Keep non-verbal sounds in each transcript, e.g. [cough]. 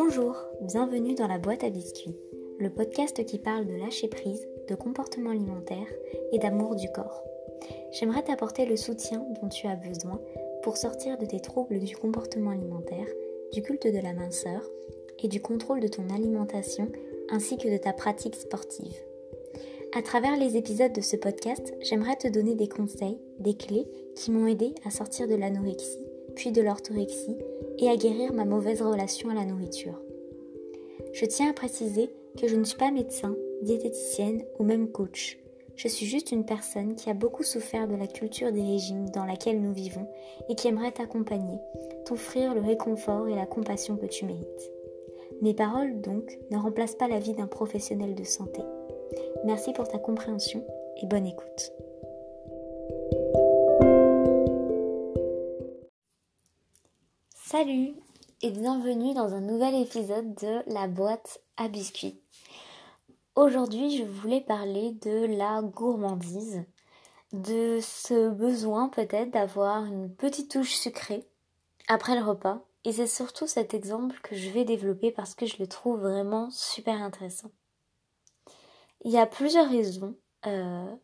Bonjour, bienvenue dans la boîte à biscuits, le podcast qui parle de lâcher prise, de comportement alimentaire et d'amour du corps. J'aimerais t'apporter le soutien dont tu as besoin pour sortir de tes troubles du comportement alimentaire, du culte de la minceur et du contrôle de ton alimentation ainsi que de ta pratique sportive. À travers les épisodes de ce podcast, j'aimerais te donner des conseils, des clés qui m'ont aidé à sortir de l'anorexie, puis de l'orthorexie et à guérir ma mauvaise relation à la nourriture. Je tiens à préciser que je ne suis pas médecin, diététicienne ou même coach. Je suis juste une personne qui a beaucoup souffert de la culture des régimes dans laquelle nous vivons et qui aimerait t'accompagner, t'offrir le réconfort et la compassion que tu mérites. Mes paroles, donc, ne remplacent pas la vie d'un professionnel de santé. Merci pour ta compréhension et bonne écoute. Salut et bienvenue dans un nouvel épisode de la boîte à biscuits. Aujourd'hui, je voulais parler de la gourmandise, de ce besoin peut-être d'avoir une petite touche sucrée après le repas. Et c'est surtout cet exemple que je vais développer parce que je le trouve vraiment super intéressant. Il y a plusieurs raisons euh,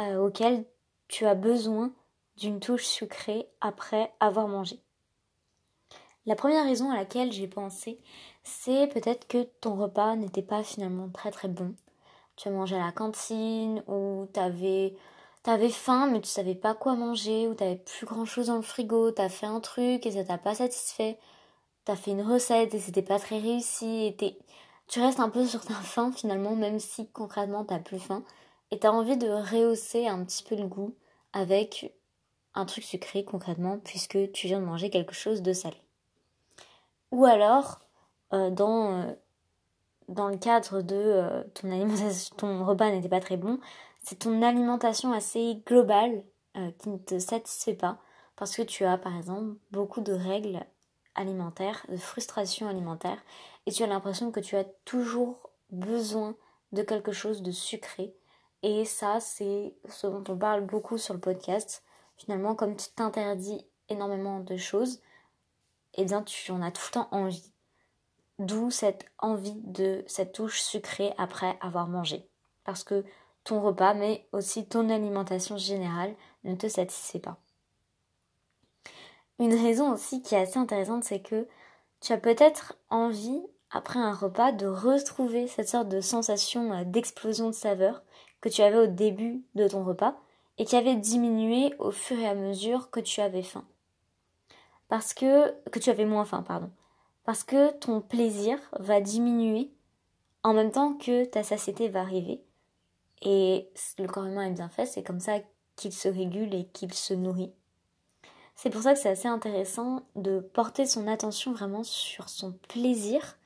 euh, auxquelles tu as besoin d'une touche sucrée après avoir mangé. La première raison à laquelle j'ai pensé, c'est peut-être que ton repas n'était pas finalement très très bon. Tu as mangé à la cantine ou t'avais avais faim mais tu savais pas quoi manger ou t'avais plus grand chose dans le frigo, t'as fait un truc et ça t'a pas satisfait. T'as fait une recette et c'était pas très réussi et tu restes un peu sur ta [laughs] faim finalement même si concrètement t'as plus faim et t'as envie de rehausser un petit peu le goût avec un truc sucré concrètement puisque tu viens de manger quelque chose de salé. Ou alors, euh, dans, euh, dans le cadre de euh, ton repas n'était pas très bon, c'est ton alimentation assez globale qui ne te satisfait pas parce que tu as par exemple beaucoup de règles alimentaires, de frustration alimentaire et tu as l'impression que tu as toujours besoin de quelque chose de sucré et ça c'est ce dont on parle beaucoup sur le podcast. Finalement comme tu t'interdis énormément de choses, eh bien tu en as tout le temps envie. D'où cette envie de cette touche sucrée après avoir mangé. Parce que ton repas, mais aussi ton alimentation générale ne te satisfait pas. Une raison aussi qui est assez intéressante, c'est que tu as peut-être envie, après un repas, de retrouver cette sorte de sensation euh, d'explosion de saveur que tu avais au début de ton repas et qui avait diminué au fur et à mesure que tu avais faim parce que que tu avais moins faim, pardon. Parce que ton plaisir va diminuer en même temps que ta satiété va arriver. Et le corps humain est bien fait, c'est comme ça qu'il se régule et qu'il se nourrit. C'est pour ça que c'est assez intéressant de porter son attention vraiment sur son plaisir.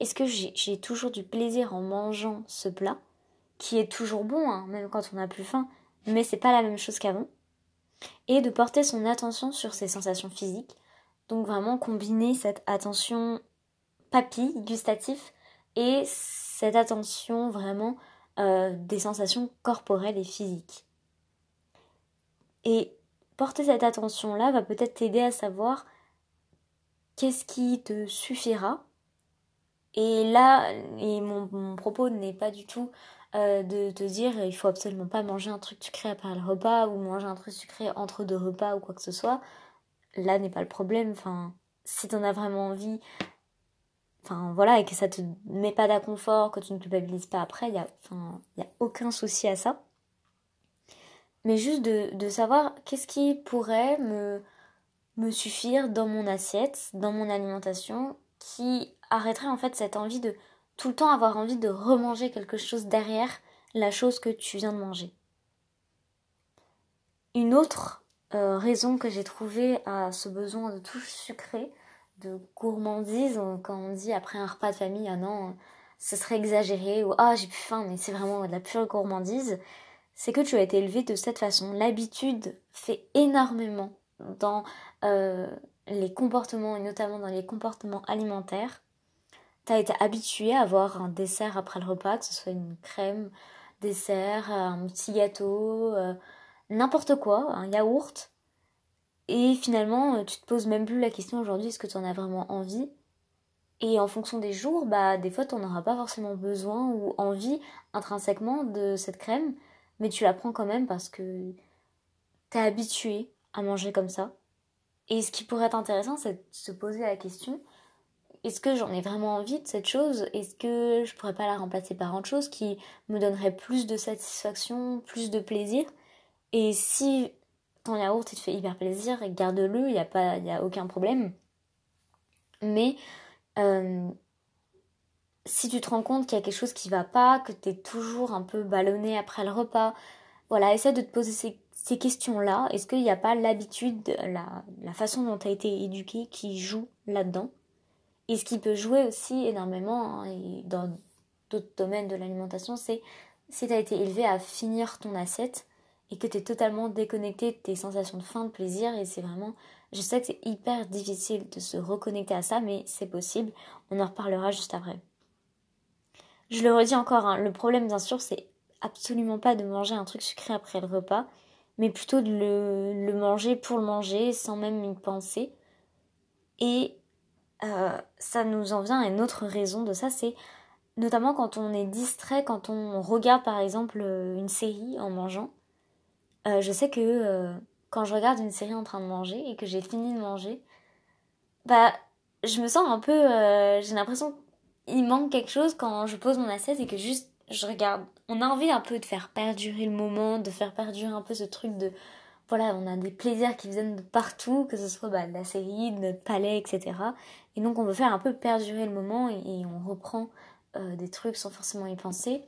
Est-ce que j'ai toujours du plaisir en mangeant ce plat, qui est toujours bon, hein, même quand on n'a plus faim, mais c'est pas la même chose qu'avant? Et de porter son attention sur ses sensations physiques, donc vraiment combiner cette attention papille, gustatif, et cette attention vraiment euh, des sensations corporelles et physiques. Et porter cette attention-là va peut-être t'aider à savoir qu'est-ce qui te suffira. Et là, et mon, propos n'est pas du tout euh, de te dire il faut absolument pas manger un truc sucré après le repas ou manger un truc sucré entre deux repas ou quoi que ce soit là n'est pas le problème. Enfin, si t'en as vraiment envie, enfin voilà, et que ça te met pas d'inconfort, que tu ne culpabilises pas après, il y a, enfin, y a aucun souci à ça. Mais juste de, de savoir qu'est-ce qui pourrait me, me suffire dans mon assiette, dans mon alimentation, qui arrêterait en fait cette envie de tout le temps avoir envie de remanger quelque chose derrière la chose que tu viens de manger. Une autre euh, raison que j'ai trouvé à ce besoin de touche sucrée, de gourmandise, quand on dit après un repas de famille, ah non, ce serait exagéré, ou ah j'ai plus faim, mais c'est vraiment de la pure gourmandise, c'est que tu as été élevé de cette façon. L'habitude fait énormément dans euh, les comportements, et notamment dans les comportements alimentaires. Tu as été habitué à avoir un dessert après le repas, que ce soit une crème, dessert, un petit gâteau, euh, n'importe quoi, un yaourt. Et finalement, euh, tu te poses même plus la question aujourd'hui, est-ce que tu en as vraiment envie? Et en fonction des jours, bah, des fois, tu n'en auras pas forcément besoin ou envie intrinsèquement de cette crème, mais tu la prends quand même parce que tu es habitué à manger comme ça. Et ce qui pourrait être intéressant, c'est de se poser la question est-ce que j'en ai vraiment envie de cette chose? Est-ce que je pourrais pas la remplacer par autre chose qui me donnerait plus de satisfaction, plus de plaisir? Et si ton yaourt il te fait hyper plaisir, garde-le, il n'y a, pas, a aucun problème. Mais euh, si tu te rends compte qu'il y a quelque chose qui va pas, que tu es toujours un peu ballonné après le repas, voilà, essaie de te poser ces, questions-là. Est-ce qu'il n'y a pas l'habitude, la, la façon dont tu as été éduqué qui joue là-dedans? Et ce qui peut jouer aussi énormément, hein, dans d'autres domaines de l'alimentation, c'est si tu as été élevé à finir ton assiette et que tu es totalement déconnecté de tes sensations de faim, de plaisir, et c'est vraiment je sais que c'est hyper difficile de se reconnecter à ça, mais c'est possible. On en reparlera juste après. Je le redis encore, hein, le problème bien sûr, c'est absolument pas de manger un truc sucré après le repas, mais plutôt de le, manger pour le manger, sans même y penser. Et euh, ça nous en vient à une autre raison de ça, c'est notamment quand on est distrait, quand on regarde par exemple une série en mangeant. Euh, je sais que euh, quand je regarde une série en train de manger et que j'ai fini de manger, bah, je me sens un peu. Euh, j'ai l'impression qu'il manque quelque chose quand je pose mon assiette et que juste je regarde. On a envie un peu de faire perdurer le moment, de faire perdurer un peu ce truc de. Voilà, on a des plaisirs qui viennent de partout, que ce soit bah, de la série, de notre palais, etc. Et donc on veut faire un peu perdurer le moment et, on reprend des trucs sans forcément y penser.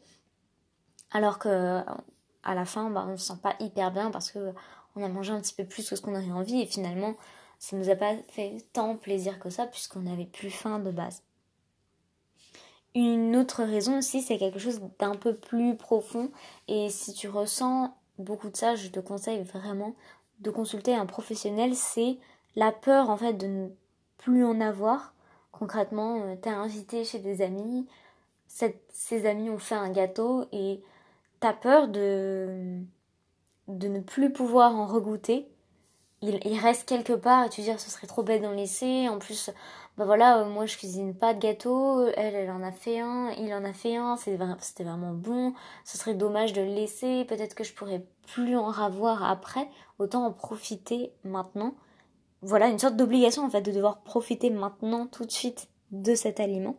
Alors que à la fin, bah, on se sent pas hyper bien parce que on a mangé un petit peu plus que ce qu'on avait envie et finalement ça nous a pas fait tant plaisir que ça puisqu'on n'avait plus faim de base. Une autre raison aussi, c'est quelque chose d'un peu plus profond et si tu ressens beaucoup de ça, je te conseille vraiment de consulter un professionnel, c'est la peur en fait de ne plus en avoir. Concrètement, euh, t'es invité chez des amis, ces amis ont fait un gâteau et t'as peur de de ne plus pouvoir en regoûter. Il, reste quelque part et tu dis ce serait trop bête d'en laisser. En plus, bah voilà, euh, moi je cuisine pas de gâteau, elle, elle en a fait un, il en a fait un, c'était vraiment bon. Ce serait dommage de le laisser, peut-être que je pourrais plus en ravoir après, autant en profiter maintenant. Voilà, une sorte d'obligation en fait de devoir profiter maintenant tout de suite de cet aliment.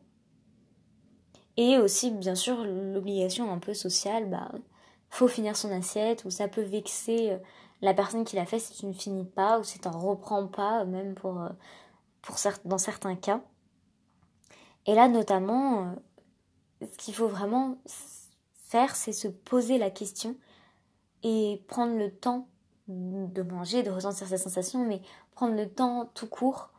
Et aussi, bien sûr, l'obligation un peu sociale, bah, faut finir son assiette, ou ça peut vexer euh, la personne qui l'a fait si tu ne finis pas, ou si tu n'en reprends pas, même euh, dans certains cas. Et là, notamment, euh, ce qu'il faut vraiment faire, c'est se poser la question et prendre le temps de manger, de ressentir ses sensations, mais prendre le temps tout court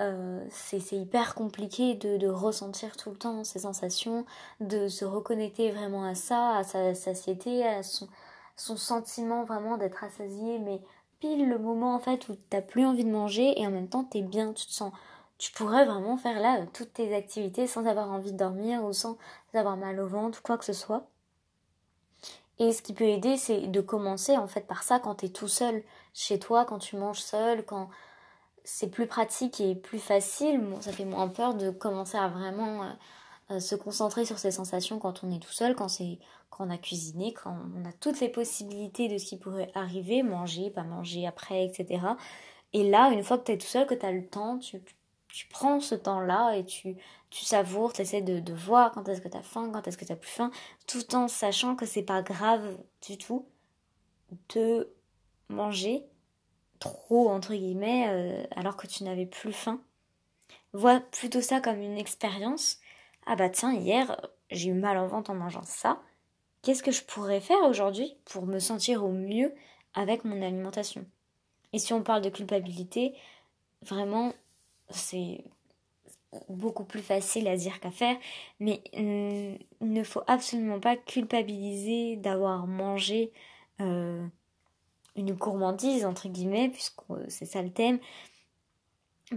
euh, c'est hyper compliqué de, de, ressentir tout le temps ces sensations, de se reconnecter vraiment à ça, à sa satiété, à son, son sentiment vraiment d'être assasié, mais pile le moment en fait où t'as plus envie de manger et en même temps t'es bien, tu te sens, tu pourrais vraiment faire là toutes tes activités sans avoir envie de dormir ou sans avoir mal au ventre ou quoi que ce soit. Et ce qui peut aider, c'est de commencer en fait par ça quand t'es tout seul chez toi, quand tu manges seul, quand c'est plus pratique et plus facile. ça fait moins peur de commencer à vraiment euh, euh, se concentrer sur ses sensations quand on est tout seul, quand c'est quand on a cuisiné, quand on a toutes les possibilités de ce qui pourrait arriver, manger, pas manger après, etc. Et là, une fois que tu es tout seul, que tu as le temps, tu, tu prends ce temps-là et tu, tu savoures, tu de voir quand est-ce que tu as faim, quand est-ce que tu as plus faim, tout en sachant que c'est pas grave du tout de manger trop, entre guillemets, euh, alors que tu n'avais plus faim. Vois plutôt ça comme une expérience. Ah bah tiens, hier, j'ai eu mal en ventre en mangeant ça. Qu'est-ce que je pourrais faire aujourd'hui pour me sentir au mieux avec mon alimentation? Et si on parle de culpabilité, vraiment, c'est beaucoup plus facile à dire qu'à faire, mais il ne faut absolument pas culpabiliser d'avoir mangé euh, une gourmandise entre guillemets puisque c'est ça le thème.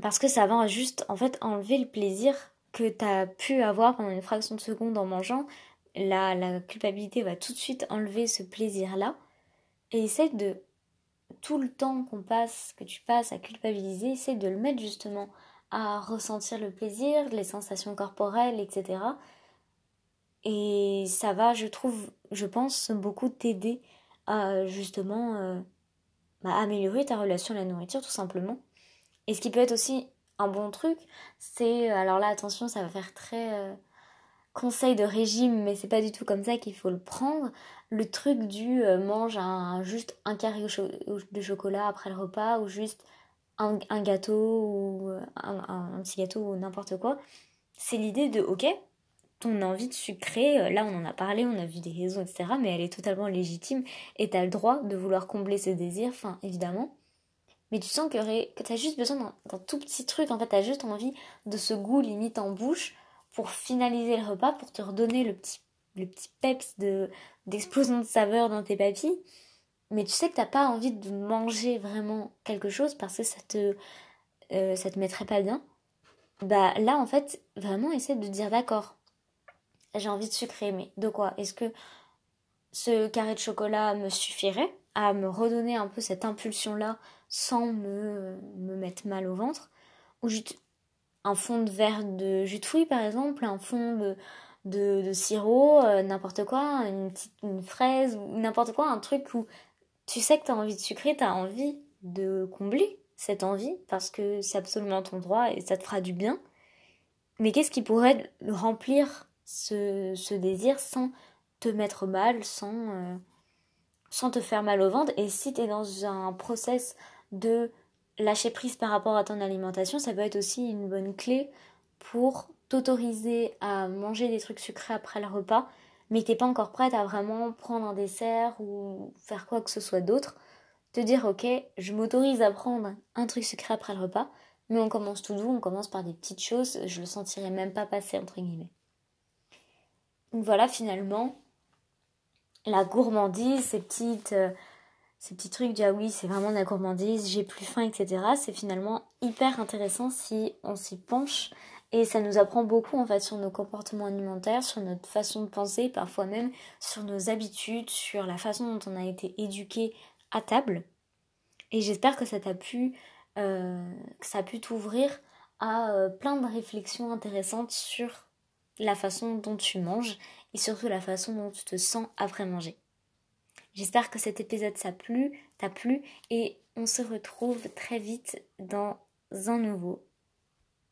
Parce que ça va juste en fait enlever le plaisir que tu as pu avoir pendant une fraction de seconde en mangeant. La, la culpabilité va tout de suite enlever ce plaisir là et essaie de tout le temps qu'on passe que tu passes à culpabiliser essaie de le mettre justement à ressentir le plaisir, les sensations corporelles, etc. Et ça va, je trouve, je pense, beaucoup t'aider justement euh, bah, améliorer ta relation à la nourriture tout simplement. Et ce qui peut être aussi un bon truc, c'est, alors là attention, ça va faire très euh, conseil de régime, mais c'est pas du tout comme ça qu'il faut le prendre. Le truc du euh, mange un, juste un carré de chocolat après le repas ou juste un, gâteau ou un, un petit gâteau ou n'importe quoi. C'est l'idée de ok, ton envie de sucrer, euh, là on en a parlé, on a vu des raisons, etc. Mais elle est totalement légitime et t'as le droit de vouloir combler ce désir, enfin évidemment. Mais tu sens que, que t'as juste besoin d'un tout petit truc, en fait t'as juste envie de ce goût limite en bouche pour finaliser le repas, pour te redonner le petit, le petit peps de, d'explosion de saveur dans tes papilles. Mais tu sais que t'as pas envie de manger vraiment quelque chose parce que ça te, euh, ça te mettrait pas bien. Bah là en fait, vraiment essaie de dire d'accord j'ai envie de sucrer, mais de quoi? Est-ce que ce carré de chocolat me suffirait à me redonner un peu cette impulsion-là sans me, me mettre mal au ventre? Ou juste un fond de verre de jus de fruits par exemple, un fond de, sirop, euh, n'importe quoi, une, une fraise, n'importe quoi, un truc où tu sais que tu as envie de sucrer, tu as envie de combler cette envie parce que c'est absolument ton droit et ça te fera du bien. Mais qu'est-ce qui pourrait remplir ce, désir sans te mettre mal, sans, euh, sans te faire mal au ventre. Et si tu es dans un process de lâcher prise par rapport à ton alimentation, ça peut être aussi une bonne clé pour t'autoriser à manger des trucs sucrés après le repas, mais t'es pas encore prête à vraiment prendre un dessert ou faire quoi que ce soit d'autre. Te dire ok, je m'autorise à prendre un truc sucré après le repas, mais on commence tout doux, on commence par des petites choses, je le sentirai même pas passer entre guillemets. Donc voilà, finalement, la gourmandise, ces petites, euh, ces petits trucs de ah oui, c'est vraiment de la gourmandise, j'ai plus faim, etc. C'est finalement hyper intéressant si on s'y penche et ça nous apprend beaucoup en fait sur nos comportements alimentaires, sur notre façon de penser, parfois même sur nos habitudes, sur la façon dont on a été éduqué à table. Et j'espère que ça t'a euh, ça a pu t'ouvrir à euh, plein de réflexions intéressantes sur la façon dont tu manges et surtout la façon dont tu te sens après manger. J'espère que cet épisode t'a plu, t'a plu et on se retrouve très vite dans un nouveau